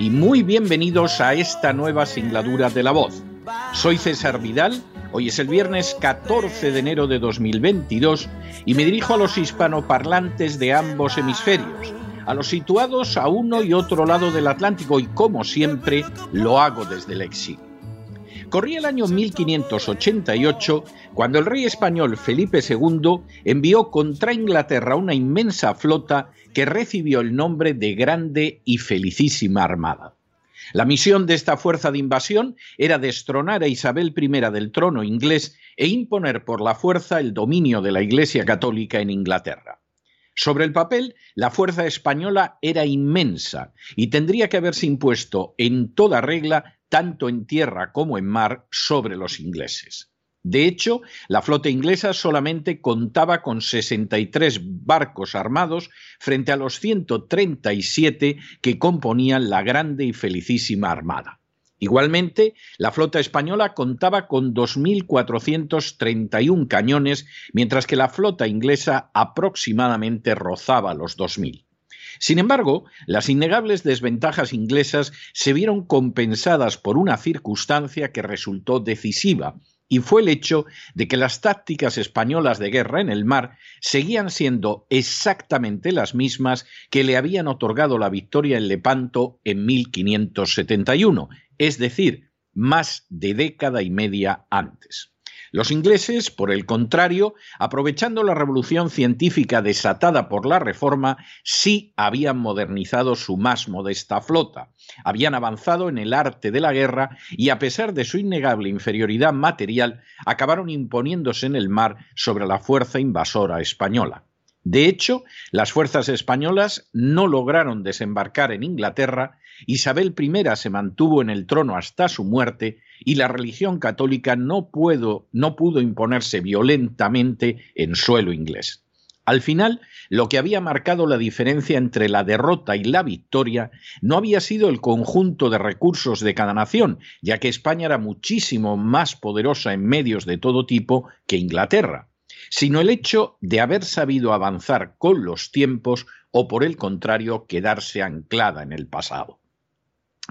y muy bienvenidos a esta nueva singladura de la voz. Soy César Vidal, hoy es el viernes 14 de enero de 2022 y me dirijo a los hispanoparlantes de ambos hemisferios, a los situados a uno y otro lado del Atlántico y como siempre lo hago desde el exilio. Corría el año 1588 cuando el rey español Felipe II envió contra Inglaterra una inmensa flota que recibió el nombre de Grande y Felicísima Armada. La misión de esta fuerza de invasión era destronar a Isabel I del trono inglés e imponer por la fuerza el dominio de la Iglesia Católica en Inglaterra. Sobre el papel, la fuerza española era inmensa y tendría que haberse impuesto en toda regla tanto en tierra como en mar, sobre los ingleses. De hecho, la flota inglesa solamente contaba con 63 barcos armados frente a los 137 que componían la grande y felicísima armada. Igualmente, la flota española contaba con 2.431 cañones, mientras que la flota inglesa aproximadamente rozaba los 2.000. Sin embargo, las innegables desventajas inglesas se vieron compensadas por una circunstancia que resultó decisiva, y fue el hecho de que las tácticas españolas de guerra en el mar seguían siendo exactamente las mismas que le habían otorgado la victoria en Lepanto en 1571, es decir, más de década y media antes. Los ingleses, por el contrario, aprovechando la revolución científica desatada por la Reforma, sí habían modernizado su más modesta flota, habían avanzado en el arte de la guerra y, a pesar de su innegable inferioridad material, acabaron imponiéndose en el mar sobre la fuerza invasora española. De hecho, las fuerzas españolas no lograron desembarcar en Inglaterra, Isabel I se mantuvo en el trono hasta su muerte y la religión católica no, no pudo imponerse violentamente en suelo inglés. Al final, lo que había marcado la diferencia entre la derrota y la victoria no había sido el conjunto de recursos de cada nación, ya que España era muchísimo más poderosa en medios de todo tipo que Inglaterra, sino el hecho de haber sabido avanzar con los tiempos o por el contrario quedarse anclada en el pasado.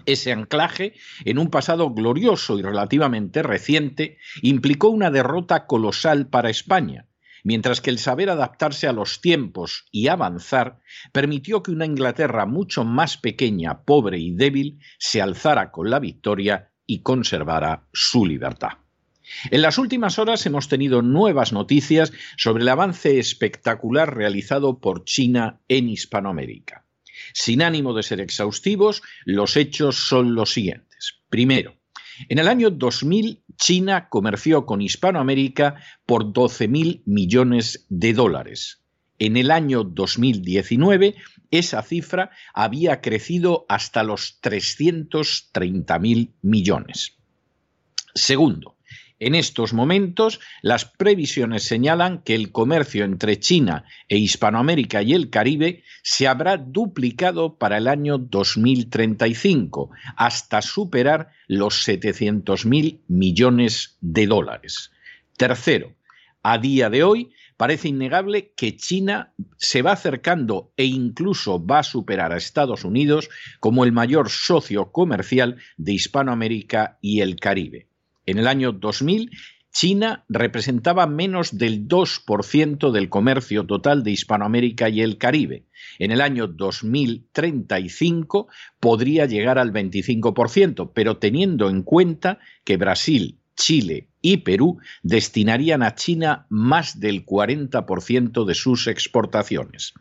Ese anclaje, en un pasado glorioso y relativamente reciente, implicó una derrota colosal para España, mientras que el saber adaptarse a los tiempos y avanzar permitió que una Inglaterra mucho más pequeña, pobre y débil se alzara con la victoria y conservara su libertad. En las últimas horas hemos tenido nuevas noticias sobre el avance espectacular realizado por China en Hispanoamérica. Sin ánimo de ser exhaustivos, los hechos son los siguientes. Primero, en el año 2000, China comerció con Hispanoamérica por 12.000 millones de dólares. En el año 2019, esa cifra había crecido hasta los 330.000 millones. Segundo, en estos momentos, las previsiones señalan que el comercio entre China e Hispanoamérica y el Caribe se habrá duplicado para el año 2035, hasta superar los 700.000 millones de dólares. Tercero, a día de hoy parece innegable que China se va acercando e incluso va a superar a Estados Unidos como el mayor socio comercial de Hispanoamérica y el Caribe. En el año 2000, China representaba menos del 2% del comercio total de Hispanoamérica y el Caribe. En el año 2035 podría llegar al 25%, pero teniendo en cuenta que Brasil, Chile y Perú destinarían a China más del 40% de sus exportaciones.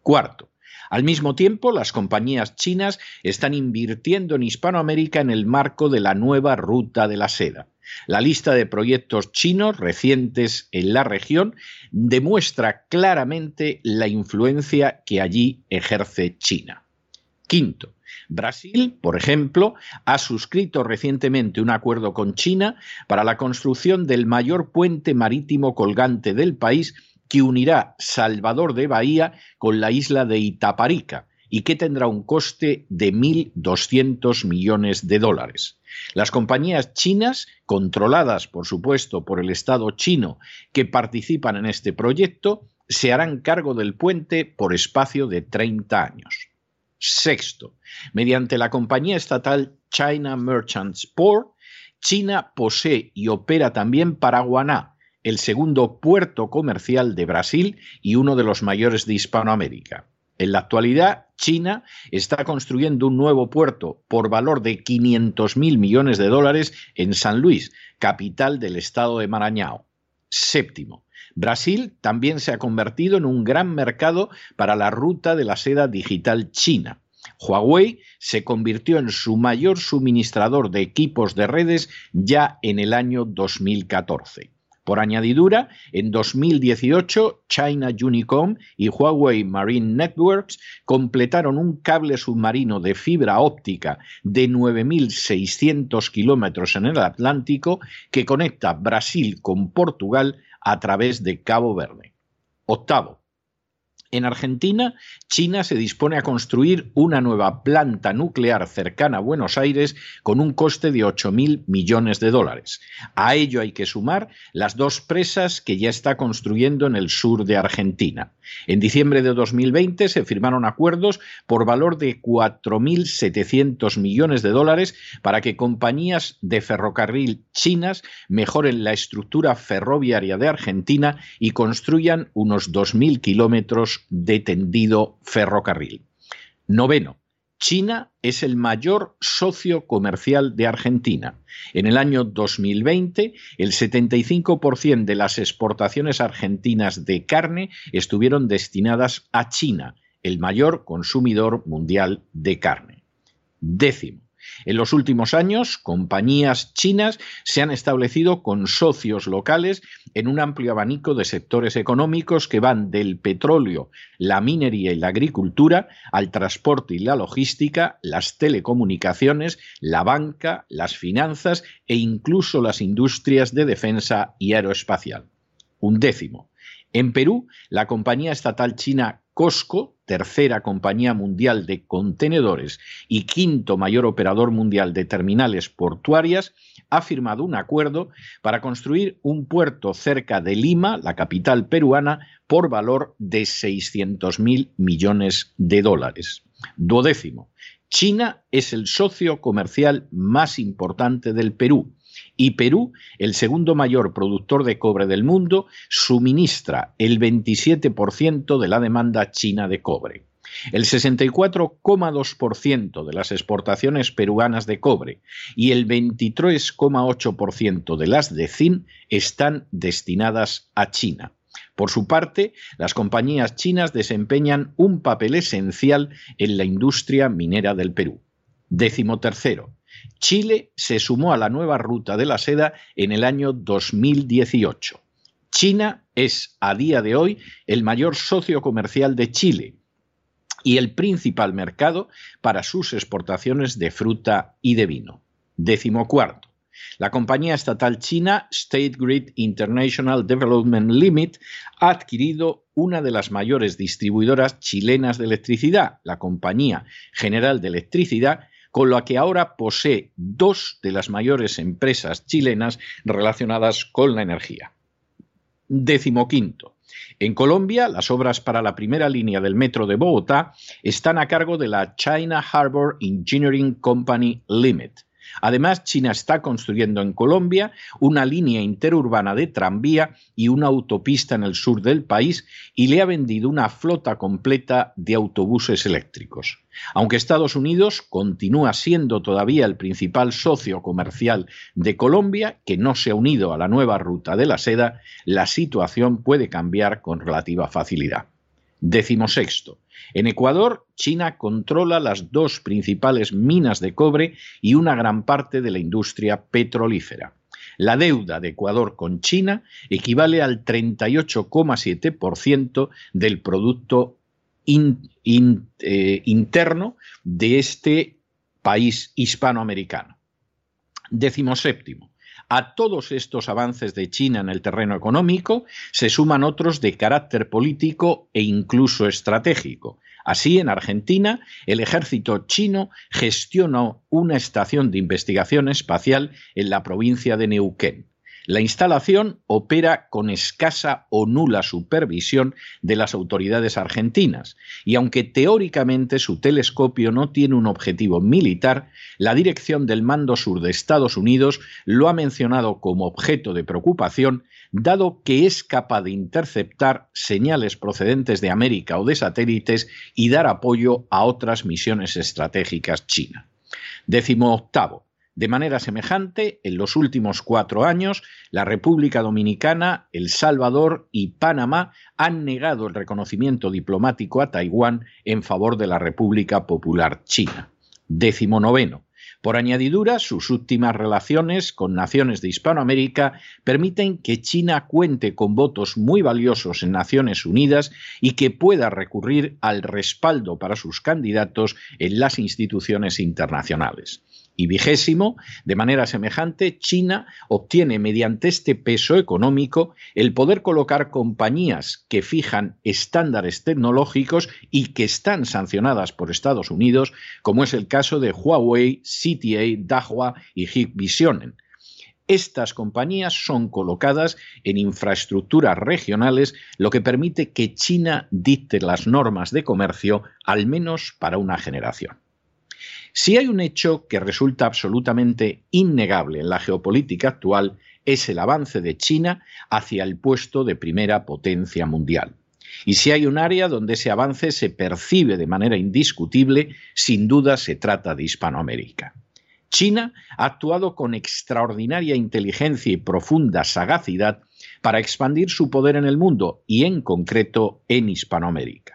Cuarto, al mismo tiempo, las compañías chinas están invirtiendo en Hispanoamérica en el marco de la nueva ruta de la seda. La lista de proyectos chinos recientes en la región demuestra claramente la influencia que allí ejerce China. Quinto, Brasil, por ejemplo, ha suscrito recientemente un acuerdo con China para la construcción del mayor puente marítimo colgante del país que unirá Salvador de Bahía con la isla de Itaparica y que tendrá un coste de 1.200 millones de dólares. Las compañías chinas, controladas por supuesto por el Estado chino que participan en este proyecto, se harán cargo del puente por espacio de 30 años. Sexto, mediante la compañía estatal China Merchants Port, China posee y opera también Paraguaná, el segundo puerto comercial de Brasil y uno de los mayores de Hispanoamérica. En la actualidad, China está construyendo un nuevo puerto por valor de 500 mil millones de dólares en San Luis, capital del estado de Maranhão. Séptimo, Brasil también se ha convertido en un gran mercado para la ruta de la seda digital china. Huawei se convirtió en su mayor suministrador de equipos de redes ya en el año 2014. Por añadidura, en 2018, China Unicom y Huawei Marine Networks completaron un cable submarino de fibra óptica de 9.600 kilómetros en el Atlántico que conecta Brasil con Portugal a través de Cabo Verde. Octavo, en Argentina, China se dispone a construir una nueva planta nuclear cercana a Buenos Aires con un coste de 8.000 millones de dólares. A ello hay que sumar las dos presas que ya está construyendo en el sur de Argentina. En diciembre de 2020 se firmaron acuerdos por valor de 4.700 millones de dólares para que compañías de ferrocarril chinas mejoren la estructura ferroviaria de Argentina y construyan unos 2.000 kilómetros de tendido ferrocarril. Noveno, China es el mayor socio comercial de Argentina. En el año 2020, el 75% de las exportaciones argentinas de carne estuvieron destinadas a China, el mayor consumidor mundial de carne. Décimo, en los últimos años, compañías chinas se han establecido con socios locales en un amplio abanico de sectores económicos que van del petróleo, la minería y la agricultura al transporte y la logística, las telecomunicaciones, la banca, las finanzas e incluso las industrias de defensa y aeroespacial. Un décimo. En Perú, la compañía estatal china Costco, tercera compañía mundial de contenedores y quinto mayor operador mundial de terminales portuarias, ha firmado un acuerdo para construir un puerto cerca de Lima, la capital peruana, por valor de 600 mil millones de dólares. Duodécimo. China es el socio comercial más importante del Perú y Perú, el segundo mayor productor de cobre del mundo, suministra el 27% de la demanda china de cobre. El 64,2% de las exportaciones peruanas de cobre y el 23,8% de las de zinc están destinadas a China. Por su parte, las compañías chinas desempeñan un papel esencial en la industria minera del Perú. Décimo tercero, Chile se sumó a la nueva ruta de la seda en el año 2018. China es a día de hoy el mayor socio comercial de Chile y el principal mercado para sus exportaciones de fruta y de vino. Décimo cuarto. La compañía estatal china State Grid International Development Limit ha adquirido una de las mayores distribuidoras chilenas de electricidad, la Compañía General de Electricidad, con la que ahora posee dos de las mayores empresas chilenas relacionadas con la energía. Décimo quinto. En Colombia, las obras para la primera línea del metro de Bogotá están a cargo de la China Harbor Engineering Company Limited. Además, China está construyendo en Colombia una línea interurbana de tranvía y una autopista en el sur del país y le ha vendido una flota completa de autobuses eléctricos. Aunque Estados Unidos continúa siendo todavía el principal socio comercial de Colombia, que no se ha unido a la nueva ruta de la seda, la situación puede cambiar con relativa facilidad. Décimo sexto. En Ecuador, China controla las dos principales minas de cobre y una gran parte de la industria petrolífera. La deuda de Ecuador con China equivale al 38,7% del Producto eh, Interno de este país hispanoamericano. Décimo séptimo. A todos estos avances de China en el terreno económico se suman otros de carácter político e incluso estratégico. Así, en Argentina, el ejército chino gestionó una estación de investigación espacial en la provincia de Neuquén. La instalación opera con escasa o nula supervisión de las autoridades argentinas y aunque teóricamente su telescopio no tiene un objetivo militar, la dirección del Mando Sur de Estados Unidos lo ha mencionado como objeto de preocupación dado que es capaz de interceptar señales procedentes de América o de satélites y dar apoyo a otras misiones estratégicas chinas. Décimo octavo. De manera semejante, en los últimos cuatro años, la República Dominicana, El Salvador y Panamá han negado el reconocimiento diplomático a Taiwán en favor de la República Popular China. Décimo noveno. Por añadidura, sus últimas relaciones con naciones de Hispanoamérica permiten que China cuente con votos muy valiosos en Naciones Unidas y que pueda recurrir al respaldo para sus candidatos en las instituciones internacionales. Y vigésimo, de manera semejante, China obtiene mediante este peso económico el poder colocar compañías que fijan estándares tecnológicos y que están sancionadas por Estados Unidos, como es el caso de Huawei, CTA, Dahua y Hikvision. Estas compañías son colocadas en infraestructuras regionales, lo que permite que China dicte las normas de comercio al menos para una generación. Si hay un hecho que resulta absolutamente innegable en la geopolítica actual, es el avance de China hacia el puesto de primera potencia mundial. Y si hay un área donde ese avance se percibe de manera indiscutible, sin duda se trata de Hispanoamérica. China ha actuado con extraordinaria inteligencia y profunda sagacidad para expandir su poder en el mundo y en concreto en Hispanoamérica.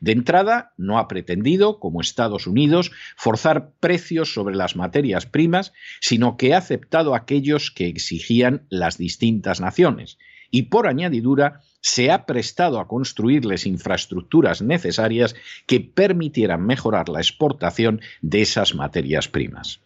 De entrada, no ha pretendido, como Estados Unidos, forzar precios sobre las materias primas, sino que ha aceptado aquellos que exigían las distintas naciones. Y por añadidura, se ha prestado a construirles infraestructuras necesarias que permitieran mejorar la exportación de esas materias primas.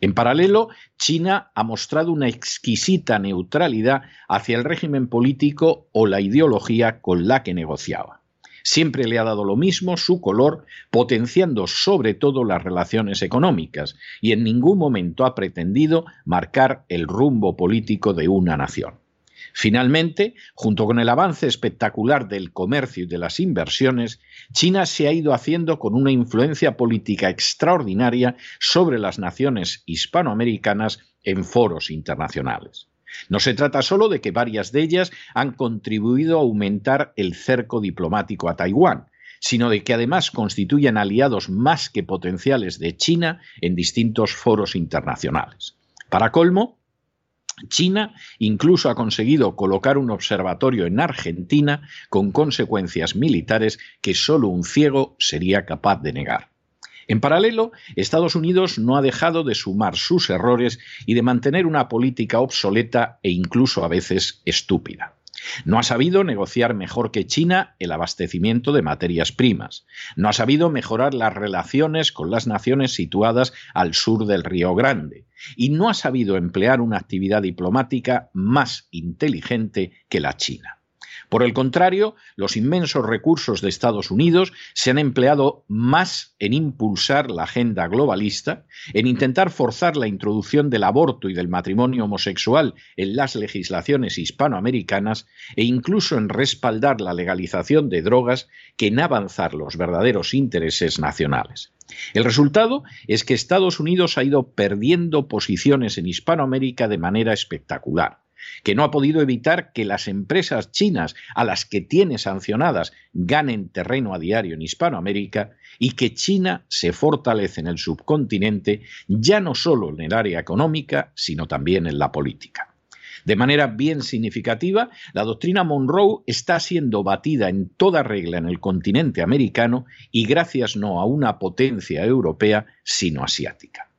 En paralelo, China ha mostrado una exquisita neutralidad hacia el régimen político o la ideología con la que negociaba. Siempre le ha dado lo mismo su color, potenciando sobre todo las relaciones económicas, y en ningún momento ha pretendido marcar el rumbo político de una nación. Finalmente, junto con el avance espectacular del comercio y de las inversiones, China se ha ido haciendo con una influencia política extraordinaria sobre las naciones hispanoamericanas en foros internacionales. No se trata solo de que varias de ellas han contribuido a aumentar el cerco diplomático a Taiwán, sino de que además constituyen aliados más que potenciales de China en distintos foros internacionales. Para colmo, China incluso ha conseguido colocar un observatorio en Argentina con consecuencias militares que solo un ciego sería capaz de negar. En paralelo, Estados Unidos no ha dejado de sumar sus errores y de mantener una política obsoleta e incluso a veces estúpida. No ha sabido negociar mejor que China el abastecimiento de materias primas. No ha sabido mejorar las relaciones con las naciones situadas al sur del Río Grande. Y no ha sabido emplear una actividad diplomática más inteligente que la China. Por el contrario, los inmensos recursos de Estados Unidos se han empleado más en impulsar la agenda globalista, en intentar forzar la introducción del aborto y del matrimonio homosexual en las legislaciones hispanoamericanas e incluso en respaldar la legalización de drogas que en avanzar los verdaderos intereses nacionales. El resultado es que Estados Unidos ha ido perdiendo posiciones en Hispanoamérica de manera espectacular que no ha podido evitar que las empresas chinas a las que tiene sancionadas ganen terreno a diario en Hispanoamérica y que China se fortalece en el subcontinente ya no solo en el área económica, sino también en la política. De manera bien significativa, la doctrina Monroe está siendo batida en toda regla en el continente americano y gracias no a una potencia europea, sino asiática.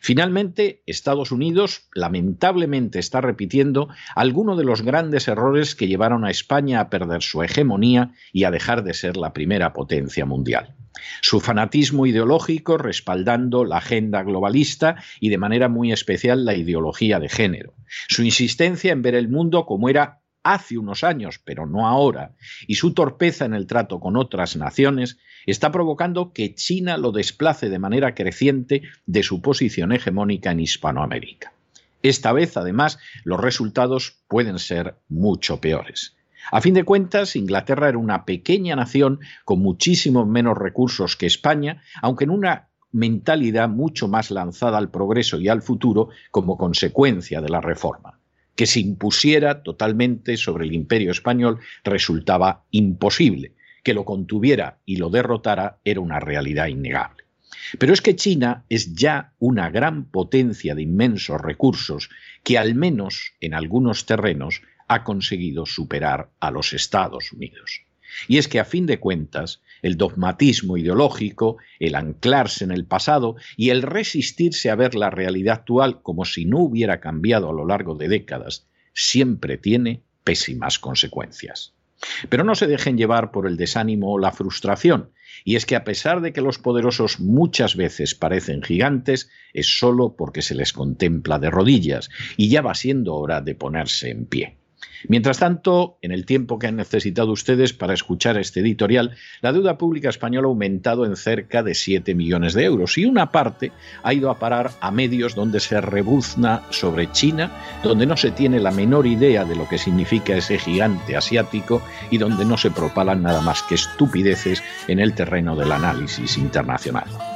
Finalmente, Estados Unidos lamentablemente está repitiendo algunos de los grandes errores que llevaron a España a perder su hegemonía y a dejar de ser la primera potencia mundial. Su fanatismo ideológico respaldando la agenda globalista y de manera muy especial la ideología de género. Su insistencia en ver el mundo como era hace unos años, pero no ahora, y su torpeza en el trato con otras naciones está provocando que China lo desplace de manera creciente de su posición hegemónica en Hispanoamérica. Esta vez, además, los resultados pueden ser mucho peores. A fin de cuentas, Inglaterra era una pequeña nación con muchísimos menos recursos que España, aunque en una mentalidad mucho más lanzada al progreso y al futuro como consecuencia de la reforma. Que se impusiera totalmente sobre el imperio español resultaba imposible, que lo contuviera y lo derrotara era una realidad innegable. Pero es que China es ya una gran potencia de inmensos recursos que al menos en algunos terrenos ha conseguido superar a los Estados Unidos. Y es que a fin de cuentas, el dogmatismo ideológico, el anclarse en el pasado y el resistirse a ver la realidad actual como si no hubiera cambiado a lo largo de décadas, siempre tiene pésimas consecuencias. Pero no se dejen llevar por el desánimo o la frustración, y es que a pesar de que los poderosos muchas veces parecen gigantes, es solo porque se les contempla de rodillas, y ya va siendo hora de ponerse en pie. Mientras tanto, en el tiempo que han necesitado ustedes para escuchar este editorial, la deuda pública española ha aumentado en cerca de 7 millones de euros y una parte ha ido a parar a medios donde se rebuzna sobre China, donde no se tiene la menor idea de lo que significa ese gigante asiático y donde no se propalan nada más que estupideces en el terreno del análisis internacional.